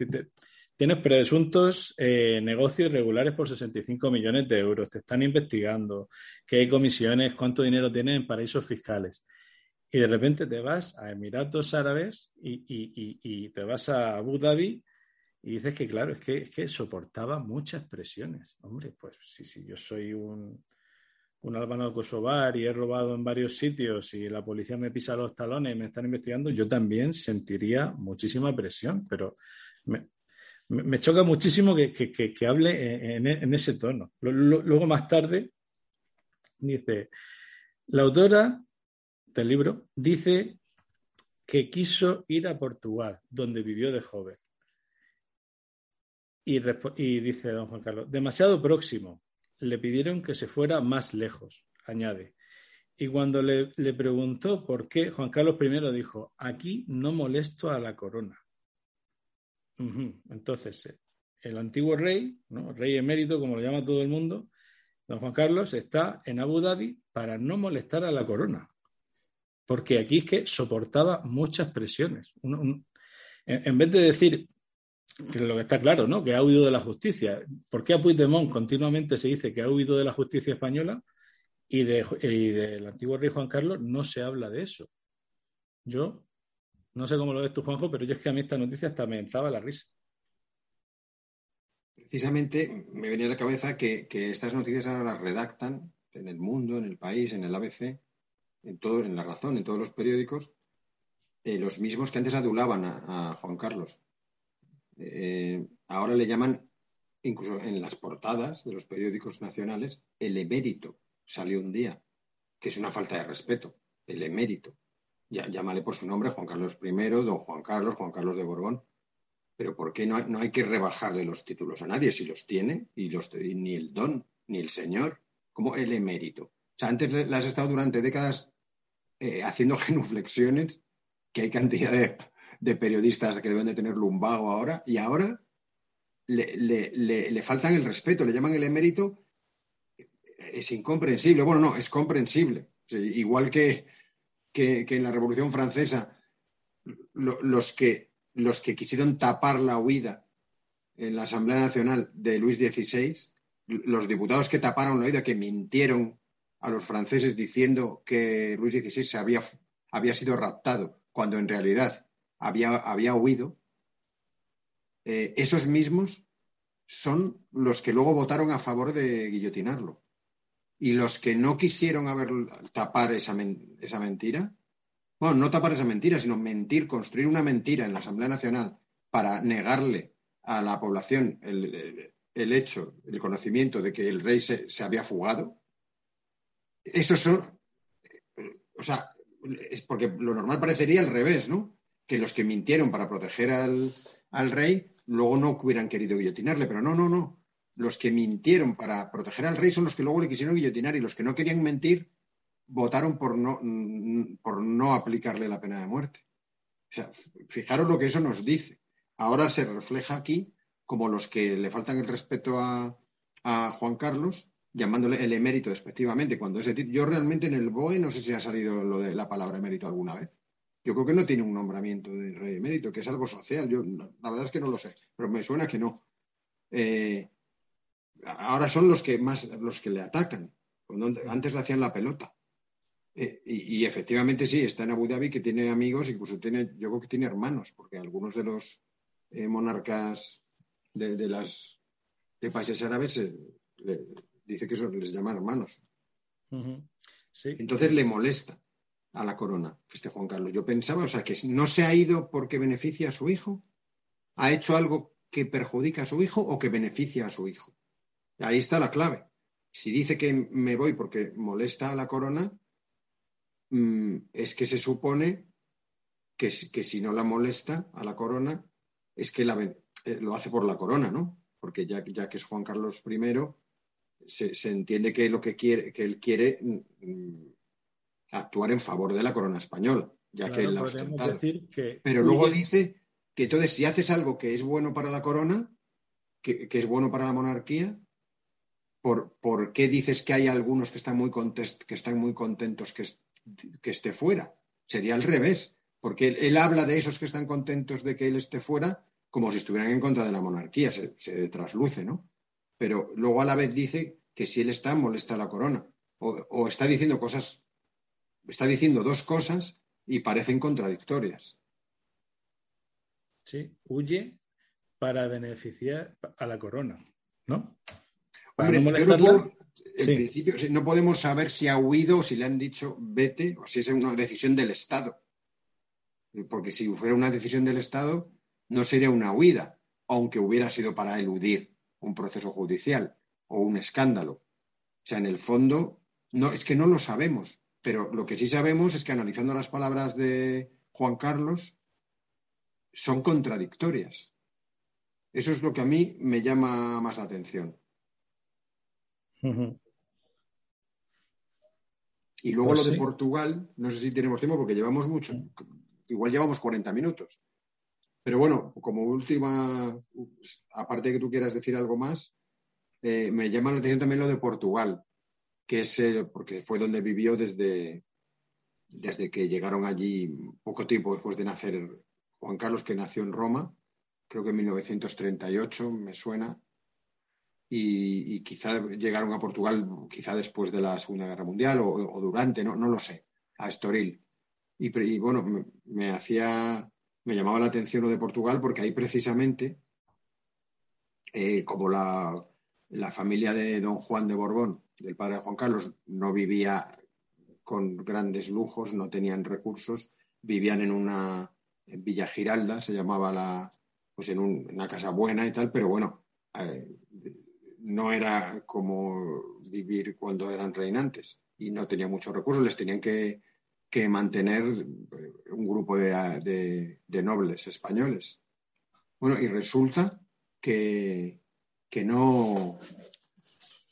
Speaker 2: tienes presuntos eh, negocios irregulares por 65 millones de euros, te están investigando, qué hay comisiones, cuánto dinero tienen en paraísos fiscales. Y de repente te vas a Emiratos Árabes y te vas a Abu Dhabi y dices que, claro, es que, es que soportaba muchas presiones. Hombre, pues sí, sí, yo soy un, un kosovar y he robado en varios sitios y la policía me pisa los talones y me están investigando, yo también sentiría muchísima presión, pero me, choca muchísimo que, hable en, ese tono. Luego, más tarde, dice, la autora del libro dice que quiso ir a Portugal, donde vivió de joven. Y, dice don Juan Carlos, demasiado próximo. Le pidieron que se fuera más lejos, añade. Y cuando le, preguntó por qué, Juan Carlos I dijo, aquí no molesto a la corona. Entonces, el antiguo rey, ¿no? rey emérito, como lo llama todo el mundo, don Juan Carlos está en Abu Dhabi para no molestar a la corona. Porque aquí es que soportaba muchas presiones. en vez de decir, que lo que está claro, ¿no? Que ha huido de la justicia. ¿Por qué a Puigdemont continuamente se dice que ha huido de la justicia española y, de, del antiguo rey Juan Carlos no se habla de eso? Yo no sé cómo lo ves tú, Juanjo, pero yo es que a mí esta noticia hasta me entraba la risa.
Speaker 1: Precisamente me venía a la cabeza que, estas noticias ahora las redactan en el mundo, en el país, en el ABC, en todo, en la razón, en todos los periódicos, eh, los mismos que antes adulaban a Juan Carlos eh, ahora le llaman, incluso en las portadas de los periódicos nacionales, el emérito. Salió un día, que es una falta de respeto, el emérito. Ya, llámale por su nombre Juan Carlos I, don Juan Carlos, Juan Carlos de Borbón. Pero ¿por qué no hay, no hay que rebajarle los títulos a nadie si los tiene? Y los, ni el don, ni el señor, como el emérito. O sea, antes le, has estado durante décadas eh, haciendo genuflexiones, que hay cantidad de, de periodistas que deben de tener lumbago ahora, y ahora le, faltan el respeto, le llaman el emérito, es incomprensible. Bueno, no, es comprensible. igual que, que, en la Revolución Francesa, los, que, los que quisieron tapar la huida en la Asamblea Nacional de Luis XVI, los diputados que taparon la huida, que mintieron a los franceses diciendo que Luis XVI se había, había sido raptado, cuando en realidad había, huido, eh, esos mismos son los que luego votaron a favor de guillotinarlo. Y los que no quisieron haber, tapar esa, esa mentira, bueno, no tapar esa mentira, sino mentir, construir una mentira en la Asamblea Nacional para negarle a la población el, hecho, el conocimiento de que el rey se, se había fugado, esos son, o sea, es porque lo normal parecería al revés, ¿no? Que los que mintieron para proteger al, rey luego no hubieran querido guillotinarle, pero no, no, no. Los que mintieron para proteger al rey son los que luego le quisieron guillotinar y los que no querían mentir votaron por no, por no aplicarle la pena de muerte. O sea, fijaros lo que eso nos dice. Ahora se refleja aquí como los que le faltan el respeto a, a Juan Carlos, llamándole el emérito despectivamente, cuando ese yo realmente en el BOE no sé si ha salido lo de la palabra emérito alguna vez. Yo creo que no tiene un nombramiento de rey emérito, que es algo social. Yo la verdad es que no lo sé, pero me suena que no. eh, ahora son los que más los que le atacan. Antes le hacían la pelota. Eh, y, efectivamente sí, está en Abu Dhabi que tiene amigos, incluso tiene, yo creo que tiene hermanos, porque algunos de los eh, monarcas de, las de países árabes dice que eso les llama hermanos. Entonces le molesta a la corona este Juan Carlos. Yo pensaba, o sea, que no se ha ido porque beneficia a su hijo, ha hecho algo que perjudica a su hijo o que beneficia a su hijo. Ahí está la clave. Si dice que me voy porque molesta a la corona, mm, es que se supone que, que, si no la molesta a la corona, es que la, eh, lo hace por la corona, ¿no? Porque ya, ya que es Juan Carlos I, se, entiende que lo que quiere, que él quiere mm, actuar en favor de la corona española, ya que él la ha ostentado. Pero luego dice que entonces si haces algo que es bueno para la corona, que, es bueno para la monarquía, ¿por, ¿por, qué dices que hay algunos que están muy, que están muy contentos que, que, esté fuera? Sería al revés, porque él, habla de esos que están contentos de que él esté fuera como si estuvieran en contra de la monarquía, se, se trasluce, ¿no? Pero luego a la vez dice que si él está, molesta a la corona. o está diciendo cosas, está diciendo dos cosas y parecen contradictorias.
Speaker 2: Sí, huye para beneficiar a la corona, ¿no?
Speaker 1: Hombre, no en principio no podemos saber si ha huido o si le han dicho vete o si es una decisión del Estado. Porque si fuera una decisión del Estado, no sería una huida, aunque hubiera sido para eludir un proceso judicial o un escándalo. O sea, en el fondo, no, es que no lo sabemos, pero lo que sí sabemos es que analizando las palabras de Juan Carlos, son contradictorias. Eso es lo que a mí me llama más la atención. Y luego pues lo de Portugal, no sé si tenemos tiempo porque llevamos mucho, igual llevamos 40 minutos. Pero bueno, como última, aparte de que tú quieras decir algo más, eh, me llama la atención también lo de Portugal, que es porque fue donde vivió desde, desde que llegaron allí poco tiempo después de nacer Juan Carlos, que nació en Roma, creo que en 1938, me suena, y, quizá llegaron a Portugal quizá después de la Segunda Guerra Mundial o, durante, no, no, lo sé, a Estoril. Y, bueno, me, hacía, me llamaba la atención lo de Portugal porque ahí precisamente, eh, como la, la familia de don Juan de Borbón, del padre de Juan Carlos, no vivía con grandes lujos, no tenían recursos, vivían en una Villa Giralda, se llamaba la, pues en, una casa buena y tal, pero bueno, eh, no era como vivir cuando eran reinantes y no tenía muchos recursos, les tenían que, mantener eh, un grupo de, nobles españoles. Bueno, y resulta que, que no,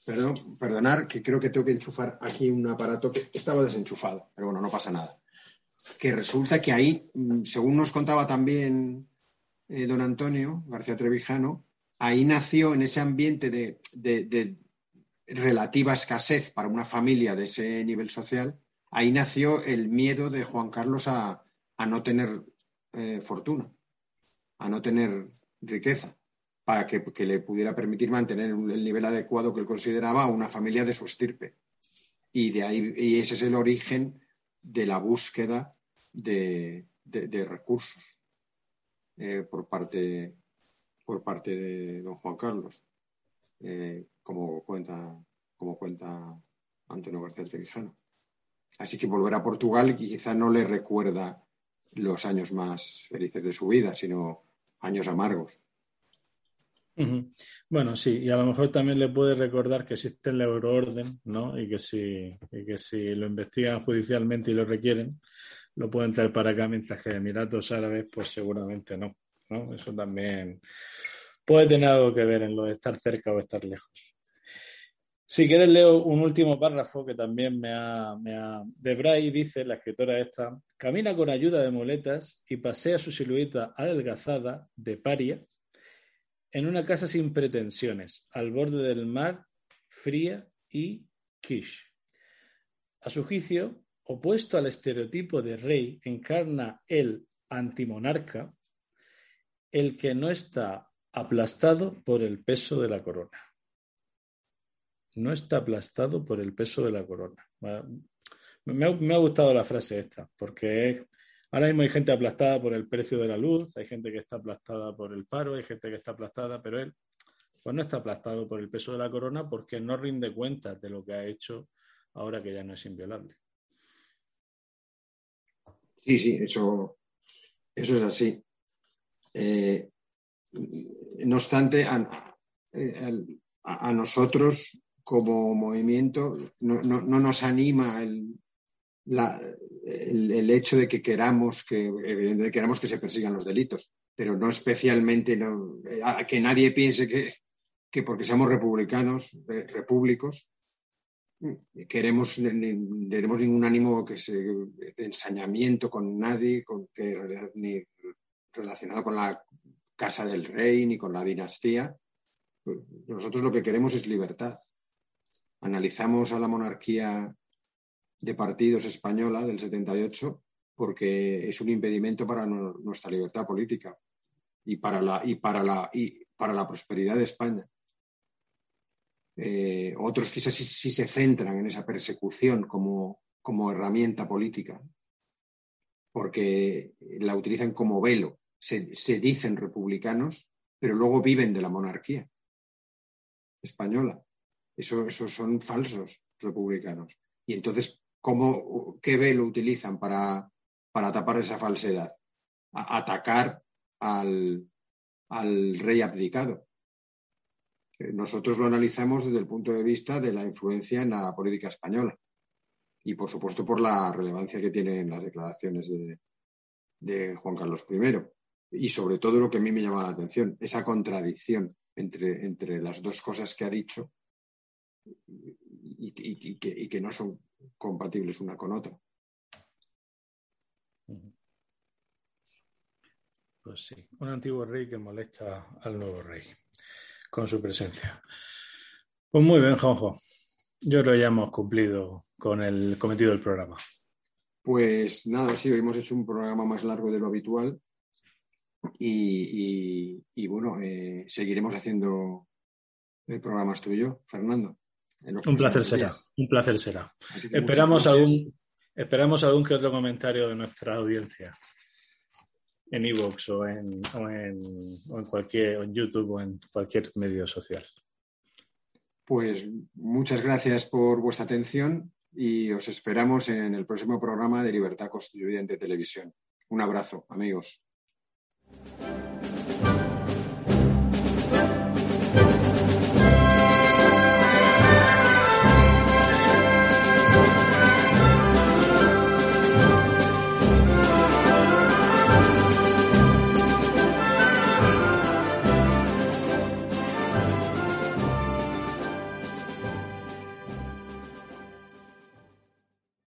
Speaker 1: Perdón, perdonar, que creo que tengo que enchufar aquí un aparato que estaba desenchufado, pero bueno, no pasa nada. Que resulta que ahí, mm, según nos contaba también eh, don Antonio García Trevijano, ahí nació en ese ambiente de, relativa escasez para una familia de ese nivel social, ahí nació el miedo de Juan Carlos a, no tener eh, fortuna, a no tener riqueza, para que, le pudiera permitir mantener el nivel adecuado que él consideraba a una familia de su estirpe. Y de ahí, y ese es el origen de la búsqueda de, recursos eh, por, parte, por parte de don Juan Carlos, eh, como, cuenta, como cuenta Antonio García Trevijano. Así que volver a Portugal quizá no le recuerda los años más felices de su vida, sino años amargos.
Speaker 2: Bueno, sí, y a lo mejor también le puede recordar que existe el euroorden, ¿no? Y que si, y que si lo investigan judicialmente y lo requieren, lo pueden traer para acá, mientras que Emiratos Árabes, pues seguramente no, no. Eso también puede tener algo que ver en lo de estar cerca o estar lejos. Si quieres, leo un último párrafo que también me ha, me ha... Debray dice, la escritora esta, camina con ayuda de muletas y pasea su silueta adelgazada de paria en una casa sin pretensiones, al borde del mar, fría y quiche. A su juicio, opuesto al estereotipo de rey, encarna el antimonarca, el que no está aplastado por el peso de la corona. No está aplastado por el peso de la corona. Me ha, gustado la frase esta, porque ahora mismo hay gente aplastada por el precio de la luz, hay gente que está aplastada por el paro, hay gente que está aplastada, pero él pues no está aplastado por el peso de la corona porque no rinde cuentas de lo que ha hecho ahora que ya no es inviolable.
Speaker 1: Sí, sí, eso, eso es así. Eh, no obstante, a, nosotros como movimiento no, nos anima el, el, hecho de que queramos que, evidentemente queramos que se persigan los delitos, pero no especialmente que nadie piense que, que porque seamos republicanos, eh, repúblicos, queremos, tenemos ningún ánimo que se, de ensañamiento con nadie, con que, ni relacionado con la casa del rey ni con la dinastía. Nosotros lo que queremos es libertad. Analizamos a la monarquía de partidos española del 78 porque es un impedimento para nuestra libertad política y para la, y para la, y para la prosperidad de España. Eh, otros quizás sí, se centran en esa persecución como, como herramienta política, porque la utilizan como velo. Se, se, dicen republicanos, pero luego viven de la monarquía española. Eso, esos son falsos republicanos. Y entonces, ¿cómo, ¿qué velo utilizan para, para tapar esa falsedad? atacar al, al rey abdicado. Nosotros lo analizamos desde el punto de vista de la influencia en la política española y, por supuesto, por la relevancia que tienen las declaraciones de, Juan Carlos I. Y sobre todo lo que a mí me llama la atención, esa contradicción entre, entre las dos cosas que ha dicho y, que, y, que, no son compatibles una con otra.
Speaker 2: Pues sí, un antiguo rey que molesta al nuevo rey con su presencia. Pues muy bien, Juanjo. Yo creo que ya hemos cumplido con el cometido del programa.
Speaker 1: Pues nada, sí, hoy hemos hecho un programa más largo de lo habitual y, bueno, eh, seguiremos haciendo eh, programas tú y yo, Fernando.
Speaker 2: Un placer será, un placer será. Esperamos algún, esperamos algún que otro comentario de nuestra audiencia en Evox o en, o en, cualquier, en YouTube o en cualquier medio social.
Speaker 1: Pues muchas gracias por vuestra atención y os esperamos en el próximo programa de Libertad Constituyente Televisión. Un abrazo, amigos.